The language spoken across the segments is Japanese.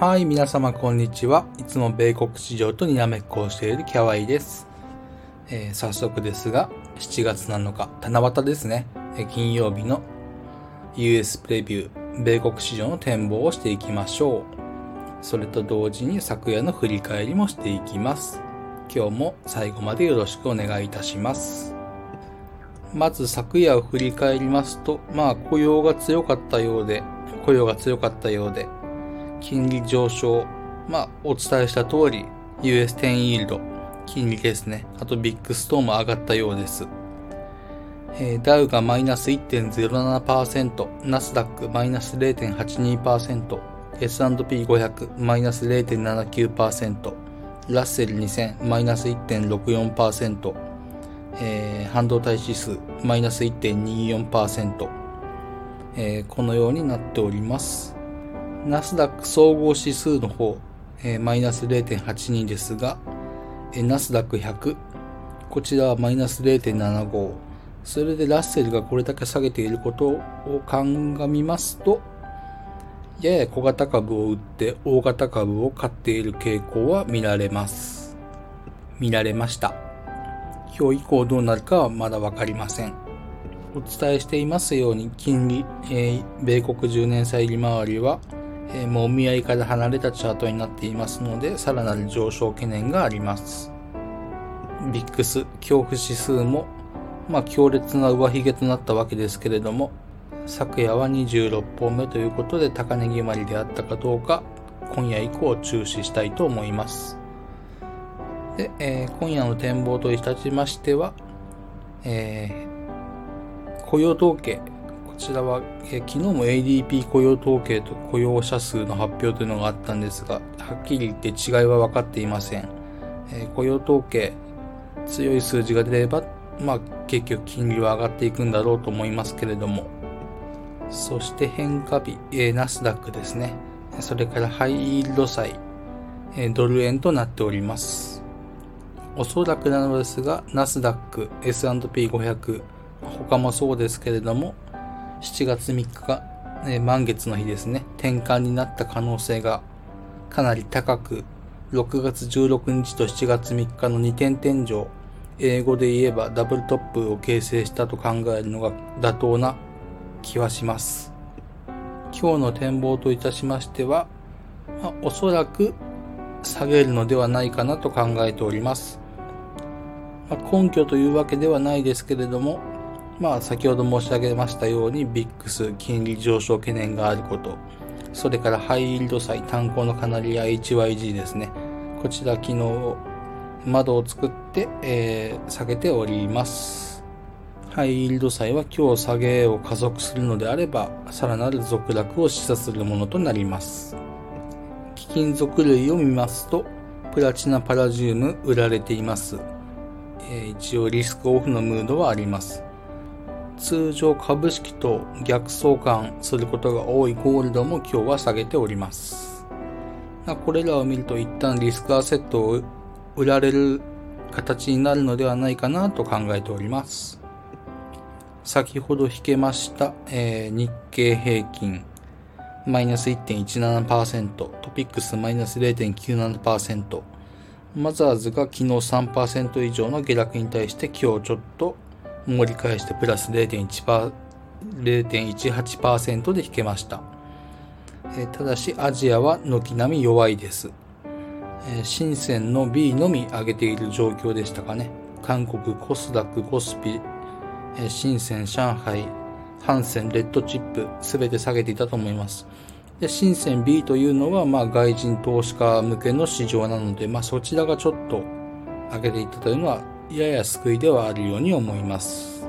はい、皆様こんにちは。いつも米国市場とにらめっこをしているキャワイです。えー、早速ですが、7月7日、七夕ですね。え金曜日の US プレビュー、米国市場の展望をしていきましょう。それと同時に昨夜の振り返りもしていきます。今日も最後までよろしくお願いいたします。まず昨夜を振り返りますと、まあ雇用が強かったようで、雇用が強かったようで、金利上昇、まあ、お伝えした通り、US10 イールド、金利ですね。あとビッグストーンも上がったようです。えー、ダウがマイナス1.07%、ナスダックマイナス0.82%、S&P500 マイナス0.79%、ラッセル2000マイナス1.64%、えー、半導体指数マイナス1.24%、えー、このようになっております。ナスダック総合指数の方、えー、マイナス0.82ですが、えー、ナスダック100、こちらはマイナス0.75。それでラッセルがこれだけ下げていることを鑑みますと、やや小型株を売って大型株を買っている傾向は見られます。見られました。今日以降どうなるかはまだわかりません。お伝えしていますように金利、えー、米国10年債利回りはえー、もう見合いから離れたチャートになっていますので、さらなる上昇懸念があります。ビックス恐怖指数も、まあ、強烈な上髭となったわけですけれども、昨夜は26本目ということで高値決まりであったかどうか、今夜以降注視したいと思います。で、えー、今夜の展望といたしましては、えー、雇用統計、ちらは、え昨日も ADP 雇用統計と雇用者数の発表というのがあったんですが、はっきり言って違いは分かっていません。え雇用統計、強い数字が出れば、まあ、結局金利は上がっていくんだろうと思いますけれども、そして変化日、えナスダックですね。それからハイイールド債、えドル円となっております。おそらくなのですが、ナスダック、S&P500、他もそうですけれども、7月3日が、え満月の日ですね、転換になった可能性がかなり高く、6月16日と7月3日の2点天井、英語で言えばダブルトップを形成したと考えるのが妥当な気はします。今日の展望といたしましては、まあ、おそらく下げるのではないかなと考えております。まあ、根拠というわけではないですけれども、まあ、先ほど申し上げましたように、ビックス、金利上昇懸念があること、それからハイイールド債、炭鉱のカナリア HYG ですね。こちら昨日、窓を作って、えー、下げております。ハイイールド債は今日下げを加速するのであれば、さらなる続落を示唆するものとなります。貴金属類を見ますと、プラチナパラジウム売られています。えー、一応リスクオフのムードはあります。通常株式と逆相関することが多いゴールドも今日は下げております。これらを見ると一旦リスクアセットを売られる形になるのではないかなと考えております。先ほど引けました、えー、日経平均マイナス1.17%、トピックスマイナス0.97%、マザーズが昨日3%以上の下落に対して今日ちょっと盛り返してプラス0.18%で引けました。えただしアジアは軒並み弱いです。え深センの B のみ上げている状況でしたかね。韓国、コスダック、コスピ、え深セン、上海、ハンセン、レッドチップ、すべて下げていたと思います。で、深セン B というのは、まあ、外人投資家向けの市場なので、まあ、そちらがちょっと上げていったというのはやや救いではあるように思います。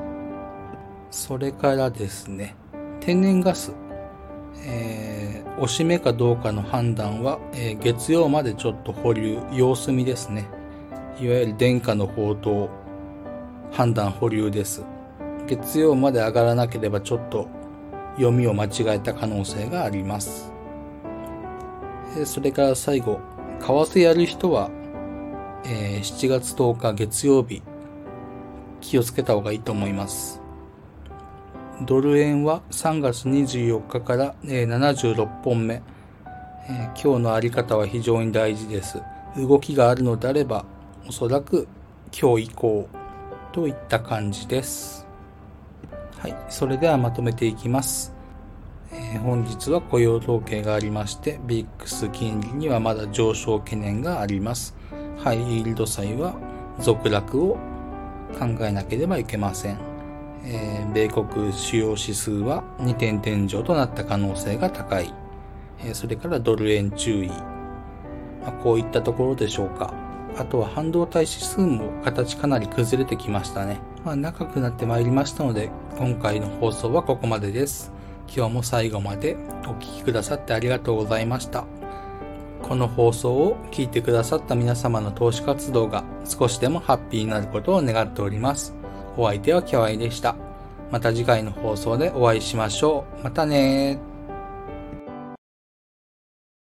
それからですね、天然ガス、えー、おしめかどうかの判断は、えー、月曜までちょっと保留、様子見ですね。いわゆる電化の宝刀、判断保留です。月曜まで上がらなければちょっと読みを間違えた可能性があります。えー、それから最後、為替やる人はえー、7月10日月曜日、気をつけた方がいいと思います。ドル円は3月24日から、えー、76本目、えー、今日のあり方は非常に大事です。動きがあるのであれば、おそらく今日以降といった感じです。はい、それではまとめていきます。え、本日は雇用統計がありまして、ビックス金利にはまだ上昇懸念があります。ハイイールド債は続落を考えなければいけません。えー、米国主要指数は2点天井となった可能性が高い。えー、それからドル円注意。まあ、こういったところでしょうか。あとは半導体指数も形かなり崩れてきましたね。まあ、長くなってまいりましたので、今回の放送はここまでです。今日も最後までお聴きくださってありがとうございました。この放送を聞いてくださった皆様の投資活動が少しでもハッピーになることを願っております。お相手はキャワイでした。また次回の放送でお会いしましょう。またね